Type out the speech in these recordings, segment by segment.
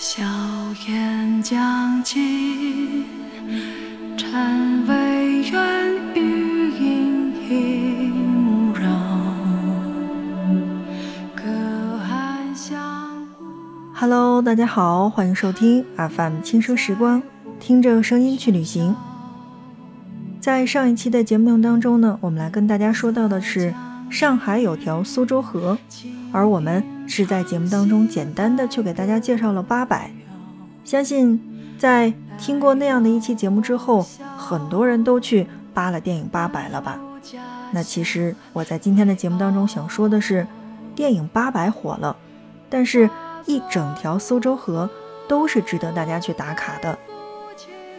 硝烟将尽，禅微远，余音萦绕。隔岸相顾。Hello，大家好，欢迎收听 FM 轻声时光，听着声音去旅行。在上一期的节目当中呢，我们来跟大家说到的是上海有条苏州河，而我们是在节目当中简单的去给大家介绍了八百。相信在听过那样的一期节目之后，很多人都去扒了电影《八百》了吧？那其实我在今天的节目当中想说的是，电影《八百》火了，但是一整条苏州河都是值得大家去打卡的。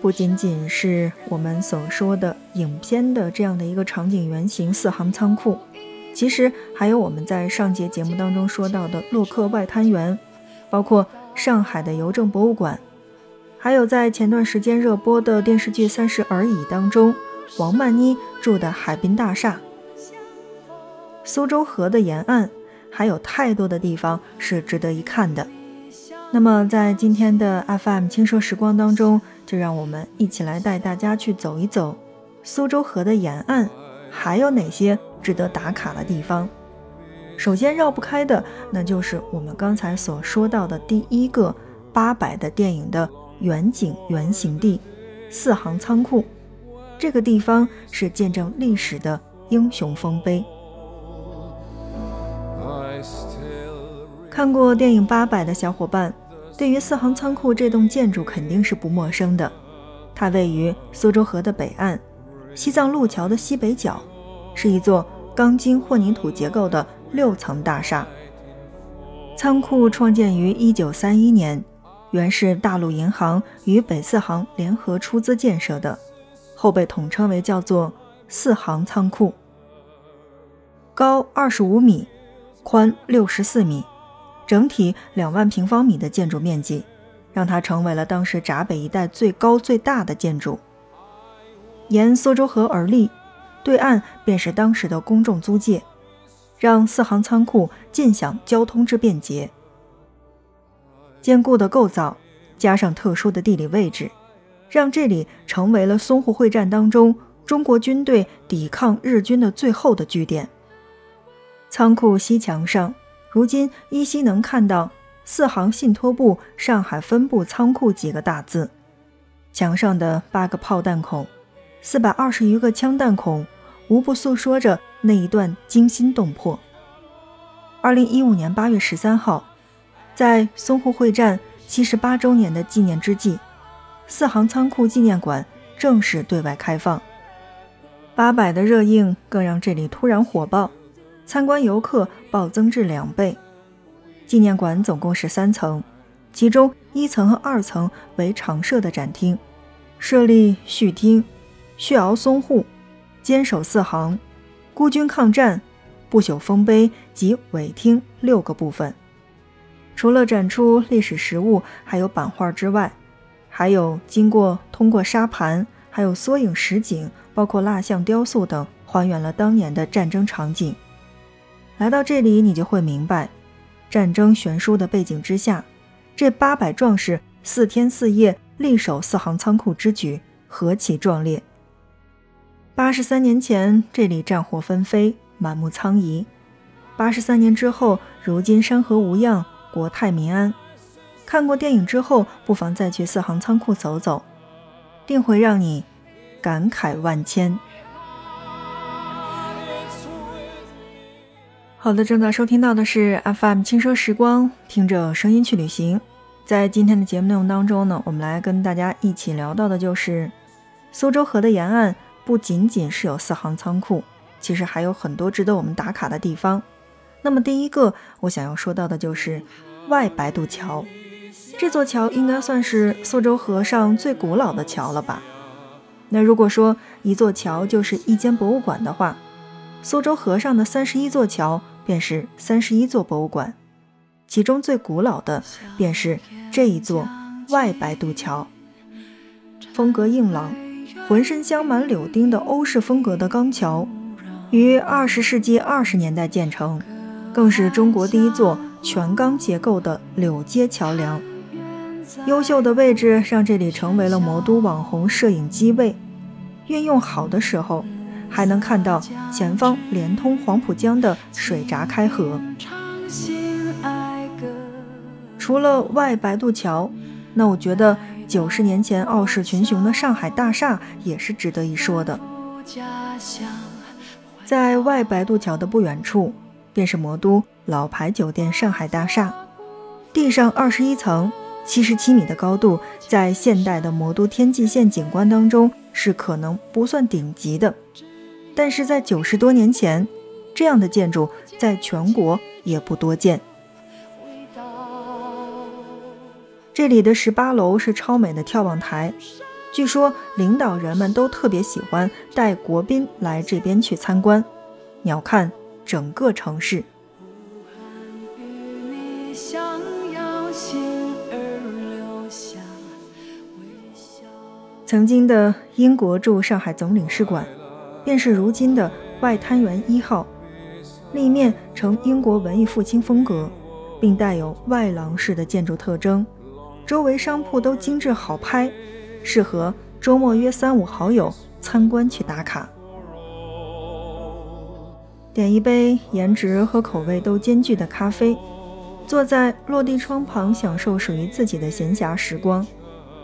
不仅仅是我们所说的影片的这样的一个场景原型四行仓库，其实还有我们在上节节目当中说到的洛克外滩园，包括上海的邮政博物馆，还有在前段时间热播的电视剧《三十而已》当中，王曼妮住的海滨大厦。苏州河的沿岸还有太多的地方是值得一看的。那么在今天的 FM 轻奢时光当中，就让我们一起来带大家去走一走苏州河的沿岸，还有哪些值得打卡的地方。首先绕不开的，那就是我们刚才所说到的第一个八百的电影的远景原型地——四行仓库。这个地方是见证历史的英雄丰碑。看过电影《八百》的小伙伴，对于四行仓库这栋建筑肯定是不陌生的。它位于苏州河的北岸，西藏路桥的西北角，是一座钢筋混凝土结构的六层大厦。仓库创建于1931年，原是大陆银行与北四行联合出资建设的，后被统称为叫做四行仓库。高25米，宽64米。整体两万平方米的建筑面积，让它成为了当时闸北一带最高最大的建筑。沿苏州河而立，对岸便是当时的公众租界，让四行仓库尽享交通之便捷。坚固的构造加上特殊的地理位置，让这里成为了淞沪会战当中中国军队抵抗日军的最后的据点。仓库西墙上。如今依稀能看到“四行信托部上海分部仓库”几个大字，墙上的八个炮弹孔，四百二十余个枪弹孔，无不诉说着那一段惊心动魄。二零一五年八月十三号，在淞沪会战七十八周年的纪念之际，四行仓库纪念馆正式对外开放。八百的热映更让这里突然火爆。参观游客暴增至两倍。纪念馆总共是三层，其中一层和二层为常设的展厅，设立序厅、血熬淞沪、坚守四行、孤军抗战、不朽丰碑及尾厅六个部分。除了展出历史实物，还有版画之外，还有经过通过沙盘，还有缩影实景，包括蜡像、雕塑等，还原了当年的战争场景。来到这里，你就会明白，战争悬殊的背景之下，这八百壮士四天四夜力守四行仓库之举何其壮烈。八十三年前，这里战火纷飞，满目苍夷；八十三年之后，如今山河无恙，国泰民安。看过电影之后，不妨再去四行仓库走走，定会让你感慨万千。好的，正在收听到的是 FM 轻奢时光，听着声音去旅行。在今天的节目内容当中呢，我们来跟大家一起聊到的就是苏州河的沿岸，不仅仅是有四行仓库，其实还有很多值得我们打卡的地方。那么第一个我想要说到的就是外白渡桥，这座桥应该算是苏州河上最古老的桥了吧？那如果说一座桥就是一间博物馆的话，苏州河上的三十一座桥便是三十一座博物馆，其中最古老的便是这一座外白渡桥。风格硬朗、浑身镶满柳钉的欧式风格的钢桥，于二十世纪二十年代建成，更是中国第一座全钢结构的柳街桥梁。优秀的位置让这里成为了魔都网红摄影机位。运用好的时候，还能看到前方连通黄浦江的水闸开合。除了外白渡桥，那我觉得九十年前傲视群雄的上海大厦也是值得一说的。在外白渡桥的不远处，便是魔都老牌酒店上海大厦，地上二十一层，七十七米的高度，在现代的魔都天际线景观当中是可能不算顶级的，但是在九十多年前，这样的建筑在全国也不多见。这里的十八楼是超美的眺望台，据说领导人们都特别喜欢带国宾来这边去参观，鸟瞰整个城市。曾经的英国驻上海总领事馆，便是如今的外滩园一号，立面呈英国文艺复兴风格，并带有外廊式的建筑特征。周围商铺都精致好拍，适合周末约三五好友参观去打卡。点一杯颜值和口味都兼具的咖啡，坐在落地窗旁享受属于自己的闲暇时光，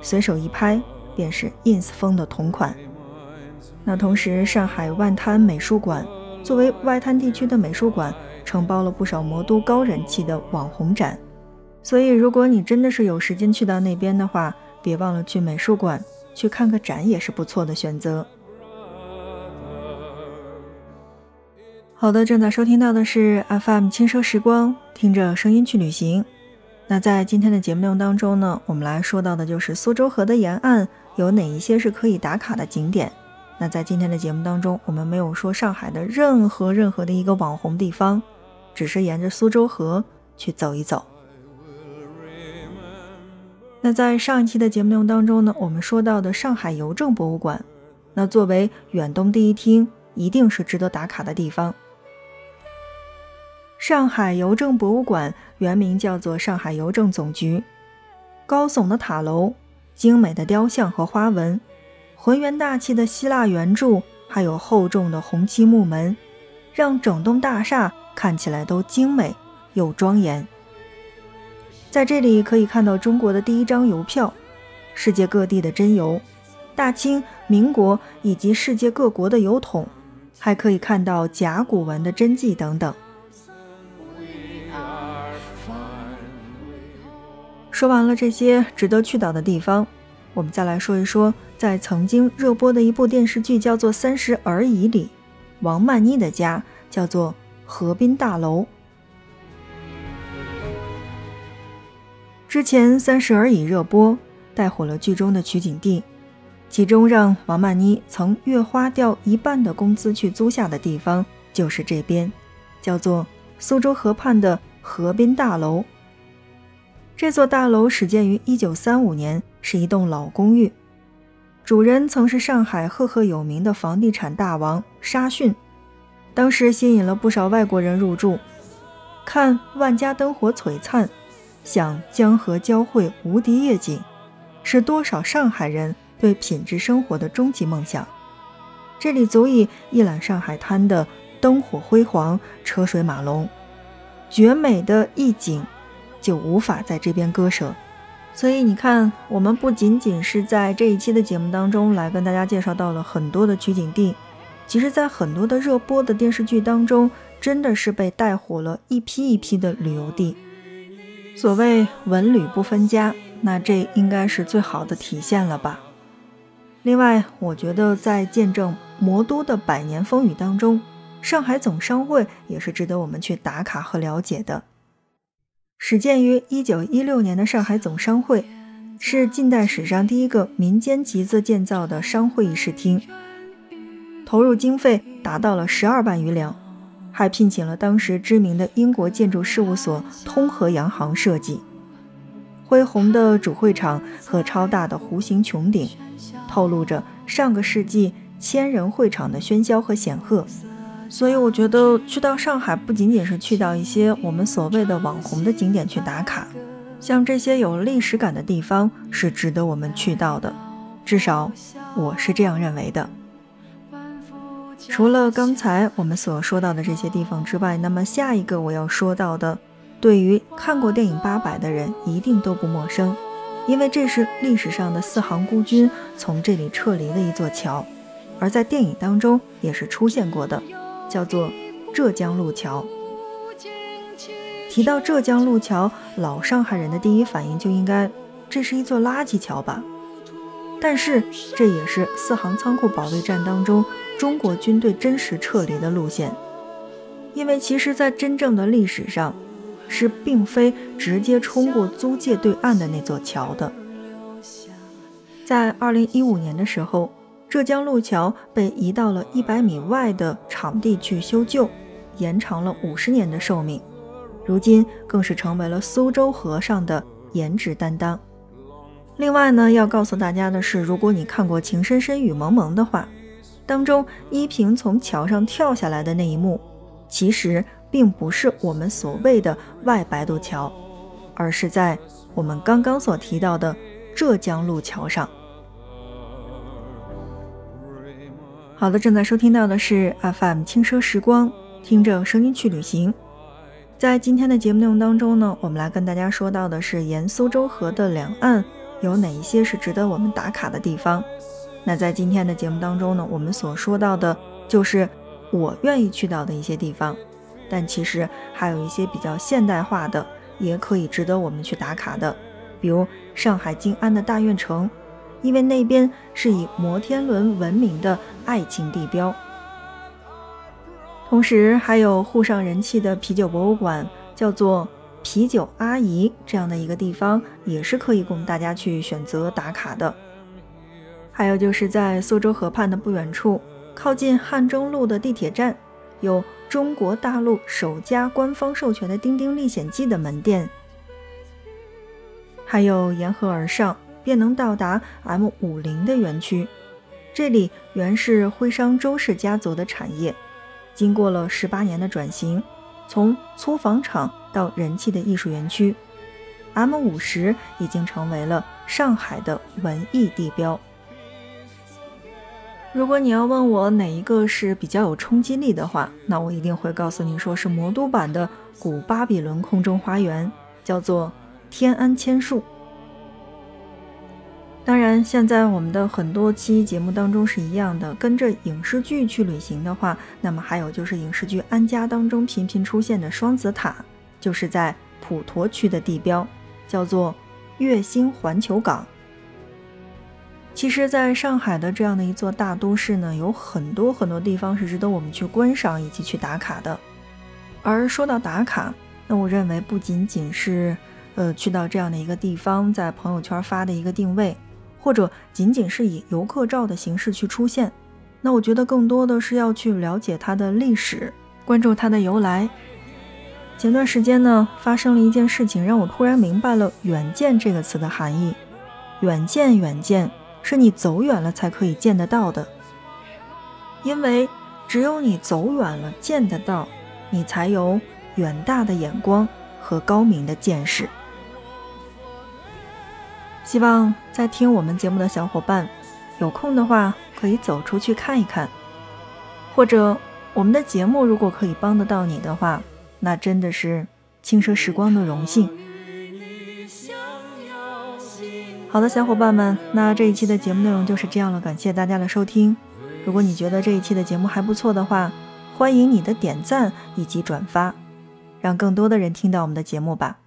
随手一拍便是 ins 风的同款。那同时，上海外滩美术馆作为外滩地区的美术馆，承包了不少魔都高人气的网红展。所以，如果你真的是有时间去到那边的话，别忘了去美术馆去看个展，也是不错的选择。好的，正在收听到的是 FM 轻奢时光，听着声音去旅行。那在今天的节目内容当中呢，我们来说到的就是苏州河的沿岸有哪一些是可以打卡的景点。那在今天的节目当中，我们没有说上海的任何任何的一个网红地方，只是沿着苏州河去走一走。那在上一期的节目内容当中呢，我们说到的上海邮政博物馆，那作为远东第一厅，一定是值得打卡的地方。上海邮政博物馆原名叫做上海邮政总局，高耸的塔楼、精美的雕像和花纹、浑圆大气的希腊圆柱，还有厚重的红漆木门，让整栋大厦看起来都精美又庄严。在这里可以看到中国的第一张邮票，世界各地的真邮，大清、民国以及世界各国的邮筒，还可以看到甲骨文的真迹等等。说完了这些值得去到的地方，我们再来说一说，在曾经热播的一部电视剧叫做《三十而已》里，王曼妮的家叫做河滨大楼。之前《三十而已》热播，带火了剧中的取景地，其中让王曼妮曾月花掉一半的工资去租下的地方，就是这边，叫做苏州河畔的河滨大楼。这座大楼始建于1935年，是一栋老公寓，主人曾是上海赫赫有名的房地产大王沙逊，当时吸引了不少外国人入住，看万家灯火璀璨。想江河交汇无敌夜景，是多少上海人对品质生活的终极梦想。这里足以一览上海滩的灯火辉煌、车水马龙，绝美的意境就无法在这边割舍。所以你看，我们不仅仅是在这一期的节目当中来跟大家介绍到了很多的取景地，其实在很多的热播的电视剧当中，真的是被带火了一批一批的旅游地。所谓文旅不分家，那这应该是最好的体现了吧。另外，我觉得在见证魔都的百年风雨当中，上海总商会也是值得我们去打卡和了解的。始建于一九一六年的上海总商会，是近代史上第一个民间集资建造的商会议事厅，投入经费达到了十二万余两。还聘请了当时知名的英国建筑事务所通和洋行设计，恢宏的主会场和超大的弧形穹顶，透露着上个世纪千人会场的喧嚣和显赫。所以我觉得去到上海不仅仅是去到一些我们所谓的网红的景点去打卡，像这些有历史感的地方是值得我们去到的，至少我是这样认为的。除了刚才我们所说到的这些地方之外，那么下一个我要说到的，对于看过电影《八佰》的人一定都不陌生，因为这是历史上的四行孤军从这里撤离的一座桥，而在电影当中也是出现过的，叫做浙江路桥。提到浙江路桥，老上海人的第一反应就应该，这是一座垃圾桥吧？但是这也是四行仓库保卫战当中中国军队真实撤离的路线，因为其实，在真正的历史上，是并非直接冲过租界对岸的那座桥的。在二零一五年的时候，浙江路桥被移到了一百米外的场地去修旧，延长了五十年的寿命，如今更是成为了苏州河上的颜值担当。另外呢，要告诉大家的是，如果你看过《情深深雨蒙蒙》的话，当中依萍从桥上跳下来的那一幕，其实并不是我们所谓的外白渡桥，而是在我们刚刚所提到的浙江路桥上。好的，正在收听到的是 FM 轻奢时光，听着声音去旅行。在今天的节目内容当中呢，我们来跟大家说到的是沿苏州河的两岸。有哪一些是值得我们打卡的地方？那在今天的节目当中呢，我们所说到的就是我愿意去到的一些地方，但其实还有一些比较现代化的，也可以值得我们去打卡的，比如上海静安的大悦城，因为那边是以摩天轮闻名的爱情地标，同时还有沪上人气的啤酒博物馆，叫做。啤酒阿姨这样的一个地方也是可以供大家去选择打卡的。还有就是在苏州河畔的不远处，靠近汉中路的地铁站，有中国大陆首家官方授权的《丁丁历险记》的门店。还有沿河而上便能到达 M 五零的园区，这里原是徽商周氏家族的产业，经过了十八年的转型。从粗纺厂到人气的艺术园区，M 五十已经成为了上海的文艺地标。如果你要问我哪一个是比较有冲击力的话，那我一定会告诉你说是魔都版的古巴比伦空中花园，叫做天安千树。当然，现在我们的很多期节目当中是一样的，跟着影视剧去旅行的话，那么还有就是影视剧《安家》当中频频出现的双子塔，就是在普陀区的地标，叫做月星环球港。其实，在上海的这样的一座大都市呢，有很多很多地方是值得我们去观赏以及去打卡的。而说到打卡，那我认为不仅仅是呃去到这样的一个地方，在朋友圈发的一个定位。或者仅仅是以游客照的形式去出现，那我觉得更多的是要去了解它的历史，关注它的由来。前段时间呢，发生了一件事情，让我突然明白了“远见”这个词的含义。远见，远见，是你走远了才可以见得到的。因为只有你走远了，见得到，你才有远大的眼光和高明的见识。希望在听我们节目的小伙伴，有空的话可以走出去看一看，或者我们的节目如果可以帮得到你的话，那真的是轻奢时光的荣幸。好的，小伙伴们，那这一期的节目内容就是这样了，感谢大家的收听。如果你觉得这一期的节目还不错的话，欢迎你的点赞以及转发，让更多的人听到我们的节目吧。